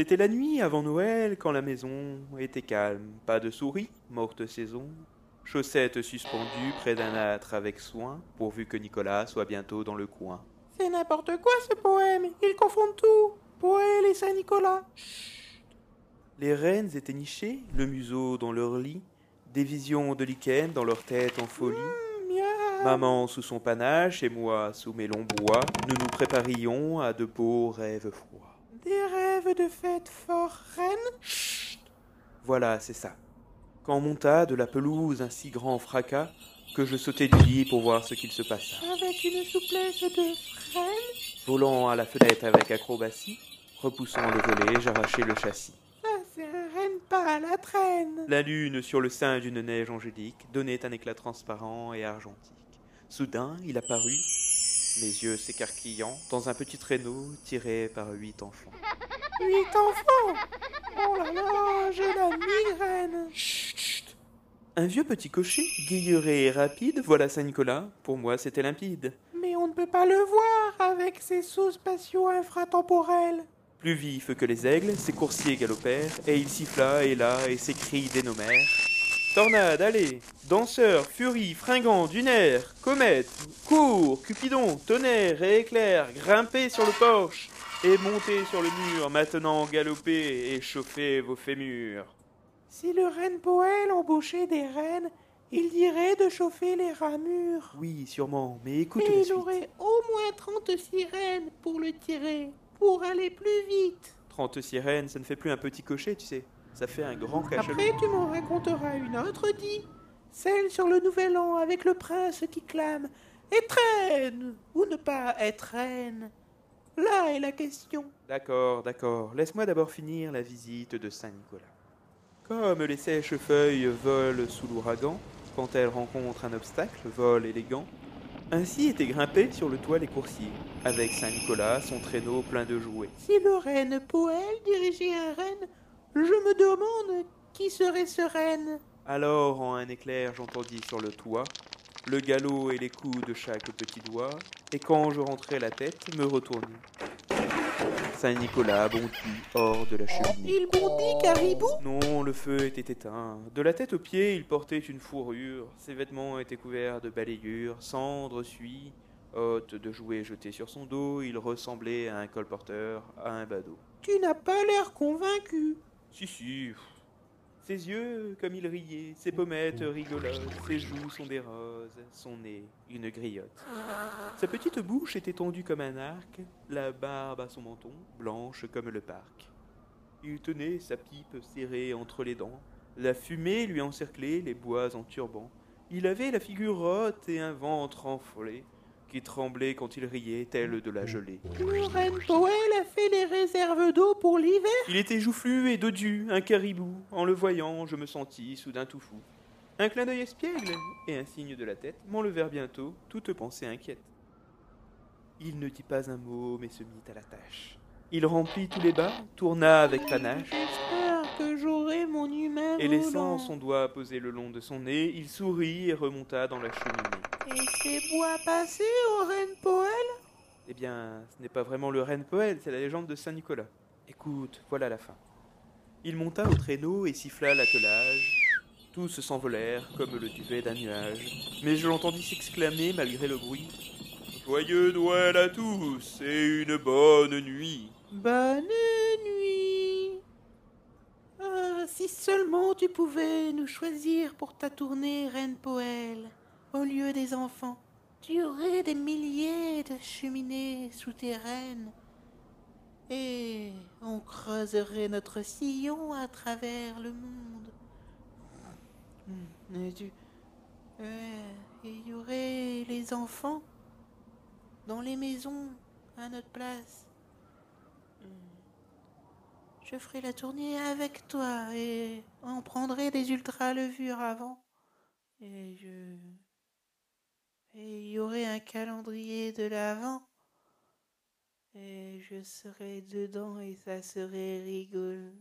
C'était la nuit avant Noël quand la maison était calme. Pas de souris, morte saison. Chaussettes suspendues près d'un âtre avec soin, pourvu que Nicolas soit bientôt dans le coin. C'est n'importe quoi ce poème. Ils confondent tout. Poël et Saint-Nicolas. Les reines étaient nichées, le museau dans leur lit, des visions de lichen dans leur tête en folie. Mmh. Maman sous son panache et moi sous mes longs bois, nous nous préparions à de beaux rêves froids. Des rêves de fête fort reine. Voilà, c'est ça. Quand monta de la pelouse un si grand fracas que je sautai du lit pour voir ce qu'il se passa. Avec une souplesse de frêne. Volant à la fenêtre avec acrobatie, repoussant le volet, j'arrachai le châssis. Ça, c'est un renne pas à la traîne. La lune, sur le sein d'une neige angélique, donnait un éclat transparent et argentique. Soudain, il apparut, mes yeux s'écarquillant, dans un petit traîneau tiré par huit enfants. Huit enfants. Oh là là, j'ai la migraine. Un vieux petit cocher, guilleré et rapide, voilà Saint-Nicolas, pour moi c'était limpide. Mais on ne peut pas le voir avec ses sauts spatiaux infratemporels. Plus vif que les aigles, ses coursiers galopèrent, et il siffla et là, et ses cris dénommèrent. Tornade, allez Danseur, furie, fringant, dunaire, comète, cours, cupidon, tonnerre et éclair, grimpez sur le porche, et montez sur le mur, maintenant galopez et chauffez vos fémurs. Si le reine Poël embauchait des reines, il dirait de chauffer les ramures. Oui, sûrement, mais écoute Et la il suite. aurait au moins 30 sirènes pour le tirer, pour aller plus vite. 30 sirènes, ça ne fait plus un petit cocher, tu sais. Ça fait un grand cachalot. Après, tu m'en raconteras une autre, dit. Celle sur le nouvel an avec le prince qui clame Être reine ou ne pas être reine? Là est la question. D'accord, d'accord. Laisse-moi d'abord finir la visite de Saint-Nicolas. Comme les sèches feuilles volent sous l'ouragan, quand elles rencontrent un obstacle, vol élégant, ainsi étaient grimpés sur le toit les coursiers, avec Saint-Nicolas, son traîneau plein de jouets. Si le reine Poël dirigeait un reine, je me demande qui serait ce reine. Alors, en un éclair, j'entendis sur le toit le galop et les coups de chaque petit doigt, et quand je rentrai la tête, me retournai. Saint-Nicolas bondit hors de la cheminée. Il bondit caribou Non, le feu était éteint. De la tête aux pieds, il portait une fourrure. Ses vêtements étaient couverts de balayures, cendres, suie. Hôte de jouets jetés sur son dos, il ressemblait à un colporteur, à un badaud. Tu n'as pas l'air convaincu. Si, si. Ses yeux, comme il riait, ses pommettes rigolotes, ses joues sont des roses, son nez, une griotte. Sa petite bouche était tendue comme un arc, la barbe à son menton, blanche comme le parc. Il tenait sa pipe serrée entre les dents, la fumée lui encerclait les bois en turban. Il avait la figure haute et un ventre enflé, qui tremblait quand il riait, tel de la gelée. Poël a fait les réserves d'eau pour l'hiver. Il était joufflu et dodu, un caribou. En le voyant, je me sentis soudain tout fou. Un clin d'œil espiègle et un signe de la tête m'enlevèrent bientôt toute pensée inquiète. Il ne dit pas un mot, mais se mit à la tâche. Il remplit tous les bas, tourna avec panache, J'espère que j'aurai mon humain et laissant volant. son doigt posé le long de son nez, il sourit et remonta dans la cheminée. Et ces bois passés au reine Poël Eh bien, ce n'est pas vraiment le reine Poël, c'est la légende de Saint-Nicolas. Écoute, voilà la fin. Il monta au traîneau et siffla l'attelage. Tous s'envolèrent comme le duvet d'un nuage. Mais je l'entendis s'exclamer malgré le bruit. Joyeux Noël à tous et une bonne nuit. Bonne nuit. Ah, si seulement tu pouvais nous choisir pour ta tournée, Reine Poël, au lieu des enfants. Tu aurais des milliers de cheminées souterraines. Et on creuserait notre sillon à travers le monde. Hmm, et tu- il y aurait les enfants dans les maisons à notre place. Je ferai la tournée avec toi et on prendrait des ultra levures avant. Et je. Et il y aurait un calendrier de l'avant. Et je serais dedans et ça serait rigolo.